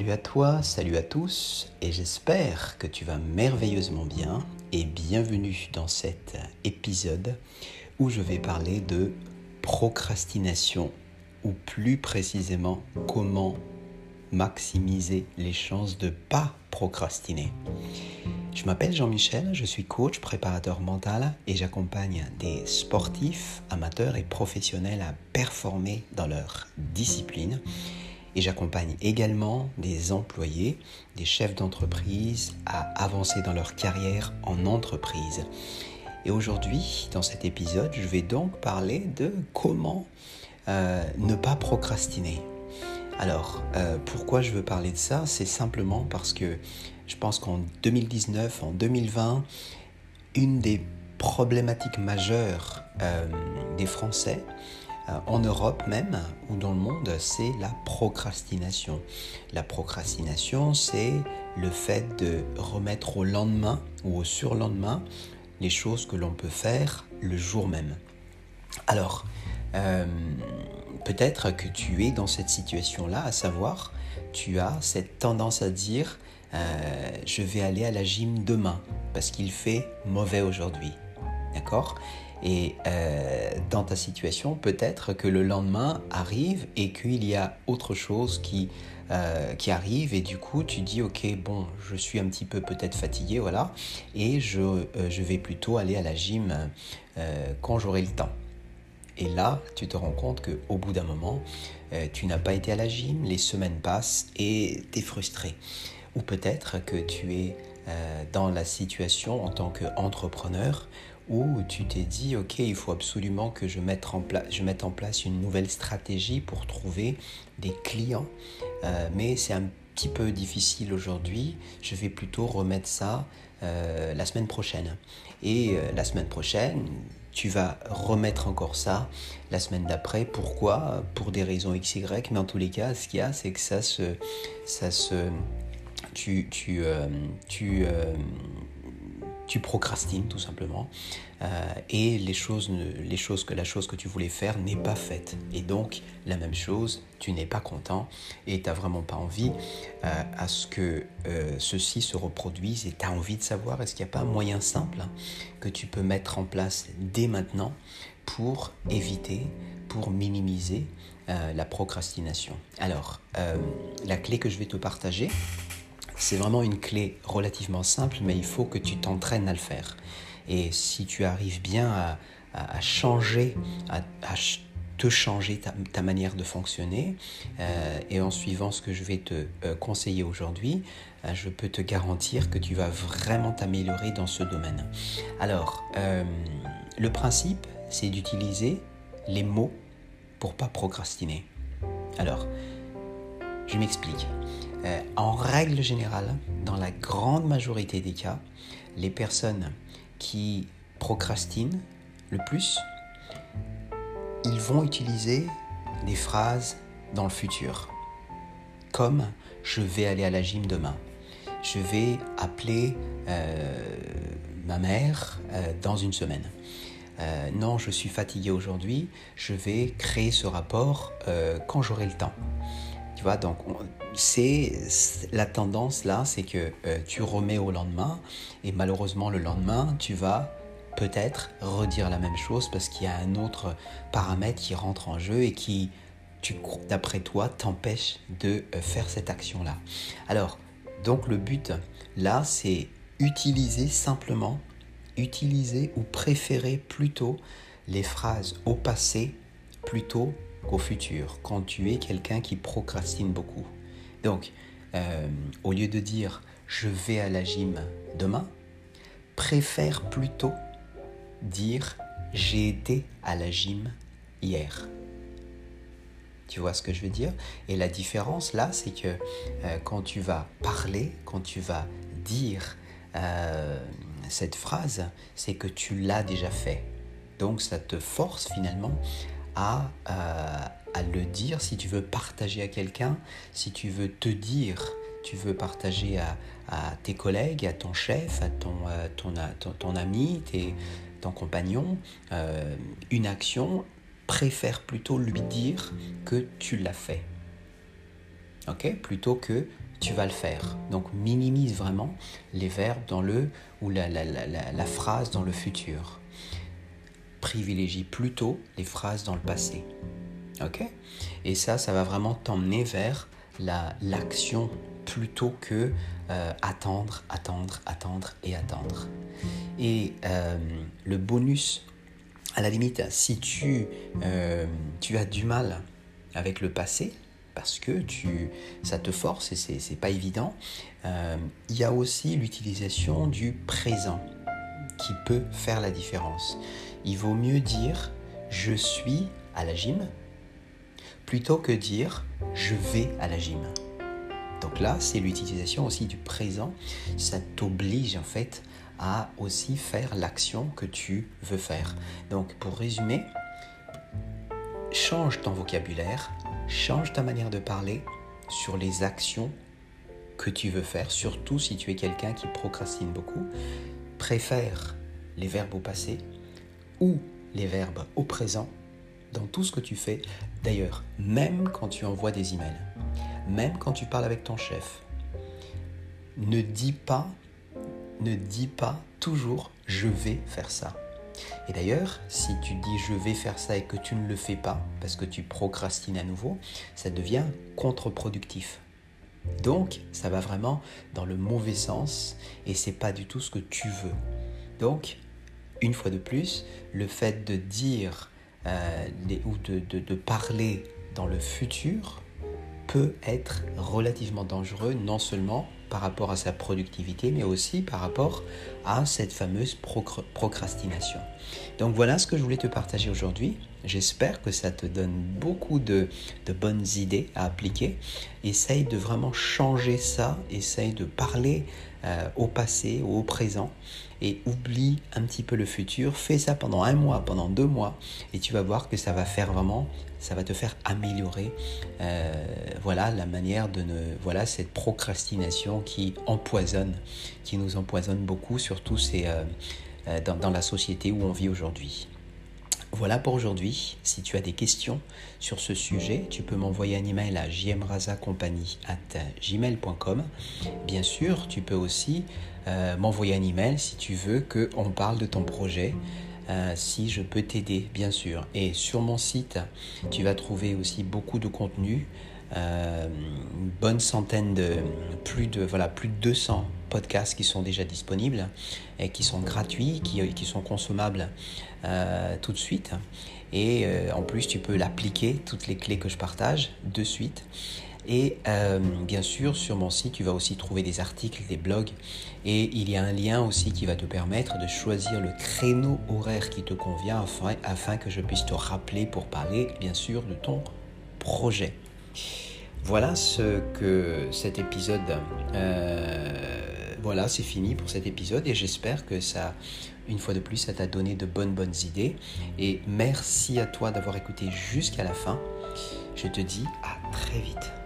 Salut à toi, salut à tous, et j'espère que tu vas merveilleusement bien, et bienvenue dans cet épisode où je vais parler de procrastination, ou plus précisément comment maximiser les chances de pas procrastiner. Je m'appelle Jean-Michel, je suis coach, préparateur mental et j'accompagne des sportifs, amateurs et professionnels à performer dans leur discipline et j'accompagne également des employés, des chefs d'entreprise à avancer dans leur carrière en entreprise. Et aujourd'hui, dans cet épisode, je vais donc parler de comment euh, ne pas procrastiner. Alors, euh, pourquoi je veux parler de ça? C'est simplement parce que je pense qu'en 2019, en 2020, une des problématiques majeures euh, des Français, en Europe même ou dans le monde, c'est la procrastination. La procrastination, c'est le fait de remettre au lendemain ou au surlendemain les choses que l'on peut faire le jour même. Alors, euh, peut-être que tu es dans cette situation-là, à savoir, tu as cette tendance à dire, euh, je vais aller à la gym demain parce qu'il fait mauvais aujourd'hui. D'accord? Et euh, dans ta situation, peut-être que le lendemain arrive et qu'il y a autre chose qui, euh, qui arrive et du coup tu dis ok bon je suis un petit peu peut-être fatigué voilà et je, euh, je, vais plutôt aller à la gym quand j'aurai le temps. Et là, tu te rends compte qu'au bout d'un moment, tu n'as pas été à la gym, les semaines passent et tu es frustré. Ou peut-être que tu es dans la situation en tant qu'entrepreneur où tu t'es dit, OK, il faut absolument que je mette en, je mette en place une nouvelle stratégie pour trouver des clients, euh, mais c'est un petit peu difficile aujourd'hui, je vais plutôt remettre ça euh, la semaine prochaine. Et euh, la semaine prochaine, tu vas remettre encore ça la semaine d'après. Pourquoi? Pour des raisons XY, mais en tous les cas, ce qu'il y a, c'est que ça se... Ça se tu, tu tu procrastines tout simplement. Euh, et les choses, les choses que la chose que tu voulais faire n'est pas faite. Et donc la même chose tu n'es pas content et tu n'as vraiment pas envie euh, à ce que euh, ceci se reproduise et tu as envie de savoir est-ce qu'il n'y a pas un moyen simple que tu peux mettre en place dès maintenant pour éviter pour minimiser la procrastination? Alors la clé que je vais te partager c'est vraiment une clé relativement simple, mais il faut que tu t'entraînes à le faire. Et si tu arrives bien à, changer, à, te changer ta, manière de fonctionner, euh, et en suivant ce que je vais te euh, conseiller aujourd'hui, euh, je peux te garantir que tu vas vraiment t'améliorer dans ce domaine. Alors, le principe, c'est d'utiliser les mots pour pas procrastiner. Alors, je m'explique. Euh, en règle générale, dans la grande majorité des cas, les personnes qui procrastinent le plus, ils vont utiliser des phrases dans le futur, comme je vais aller à la gym demain, je vais appeler euh, ma mère euh, dans une semaine. non, je suis fatigué aujourd'hui, je vais créer ce rapport quand j'aurai le temps. Tu vois, donc c'est la tendance là, c'est que euh, tu remets au lendemain et malheureusement le lendemain, tu vas peut-être redire la même chose parce qu'il y a un autre paramètre qui rentre en jeu et qui, d'après toi, t'empêche de euh, faire cette action-là. Alors, donc le but là, c'est utiliser simplement, utiliser ou préférer plutôt les phrases au passé plutôt qu'au futur, quand tu es quelqu'un qui procrastine beaucoup. Donc, euh, au lieu de dire je vais à la gym demain, préfère plutôt dire j'ai été à la gym hier. Tu vois ce que je veux dire? Et la différence là, c'est que euh, quand tu vas parler, quand tu vas dire euh, cette phrase, c'est que tu l'as déjà fait. Donc ça te force finalement à, euh, à le dire, si tu veux partager à quelqu'un, si tu veux te dire, tu veux partager à, à tes collègues, à ton chef, à ton, euh, ton, ton, ami, tes, ton compagnon, euh, une action, préfère plutôt lui dire que tu l'as fait. Ok? Plutôt que tu vas le faire. Donc minimise vraiment les verbes dans le ou la, la phrase dans le futur. Privilégie plutôt les phrases dans le passé. Ok? Et ça, ça va vraiment t'emmener vers l'action plutôt que euh, attendre, attendre, attendre et attendre. Et euh, le bonus, à la limite, si tu, euh, tu as du mal avec le passé, parce que tu, ça te force et c'est pas évident, il y a aussi l'utilisation du présent qui peut faire la différence. Il vaut mieux dire je suis à la gym plutôt que dire je vais à la gym. Donc là, c'est l'utilisation aussi du présent. Ça t'oblige en fait à aussi faire l'action que tu veux faire. Donc pour résumer, change ton vocabulaire, change ta manière de parler sur les actions que tu veux faire, surtout si tu es quelqu'un qui procrastine beaucoup. Préfère les verbes au passé ou les verbes au présent dans tout ce que tu fais. D'ailleurs, même quand tu envoies des emails même quand tu parles avec ton chef, ne dis pas, ne dis pas toujours je vais faire ça. Et d'ailleurs, si tu dis je vais faire ça et que tu ne le fais pas parce que tu procrastines à nouveau, ça devient contre-productif. Donc, ça va vraiment dans le mauvais sens et c'est pas du tout ce que tu veux. Donc, une fois de plus, le fait de dire euh, ou de parler dans le futur peut être relativement dangereux, non seulement par rapport à sa productivité, mais aussi par rapport à cette fameuse procrastination. Donc voilà ce que je voulais te partager aujourd'hui. J'espère que ça te donne beaucoup de, bonnes idées à appliquer. Essaye de vraiment changer ça, essaye de parler euh, au passé ou au présent et oublie un petit peu le futur. Fais ça pendant un mois, pendant deux mois et tu vas voir que ça va faire vraiment, ça va te faire améliorer euh, voilà la manière de ne, voilà cette procrastination qui empoisonne, qui nous empoisonne beaucoup, surtout c'est euh, dans, dans la société où on vit aujourd'hui. Voilà pour aujourd'hui. Si tu as des questions sur ce sujet, tu peux m'envoyer un email à gmail.com. Bien sûr, tu peux aussi euh, m'envoyer un email si tu veux qu'on parle de ton projet. Euh, si je peux t'aider, bien sûr. Et sur mon site, tu vas trouver aussi beaucoup de contenu, euh, bonne centaine de plus de voilà plus de 200 podcasts qui sont déjà disponibles et qui sont gratuits, qui, sont consommables euh, tout de suite. Et euh, en plus, tu peux l'appliquer, toutes les clés que je partage, de suite. Et euh, bien sûr, sur mon site, tu vas aussi trouver des articles, des blogs. Et il y a un lien aussi qui va te permettre de choisir le créneau horaire qui te convient afin que je puisse te rappeler pour parler, bien sûr, de ton projet. Voilà ce que cet épisode voilà, c'est fini pour cet épisode et j'espère que ça, une fois de plus, ça t'a donné de bonnes bonnes idées. Et merci à toi d'avoir écouté jusqu'à la fin. Je te dis à très vite.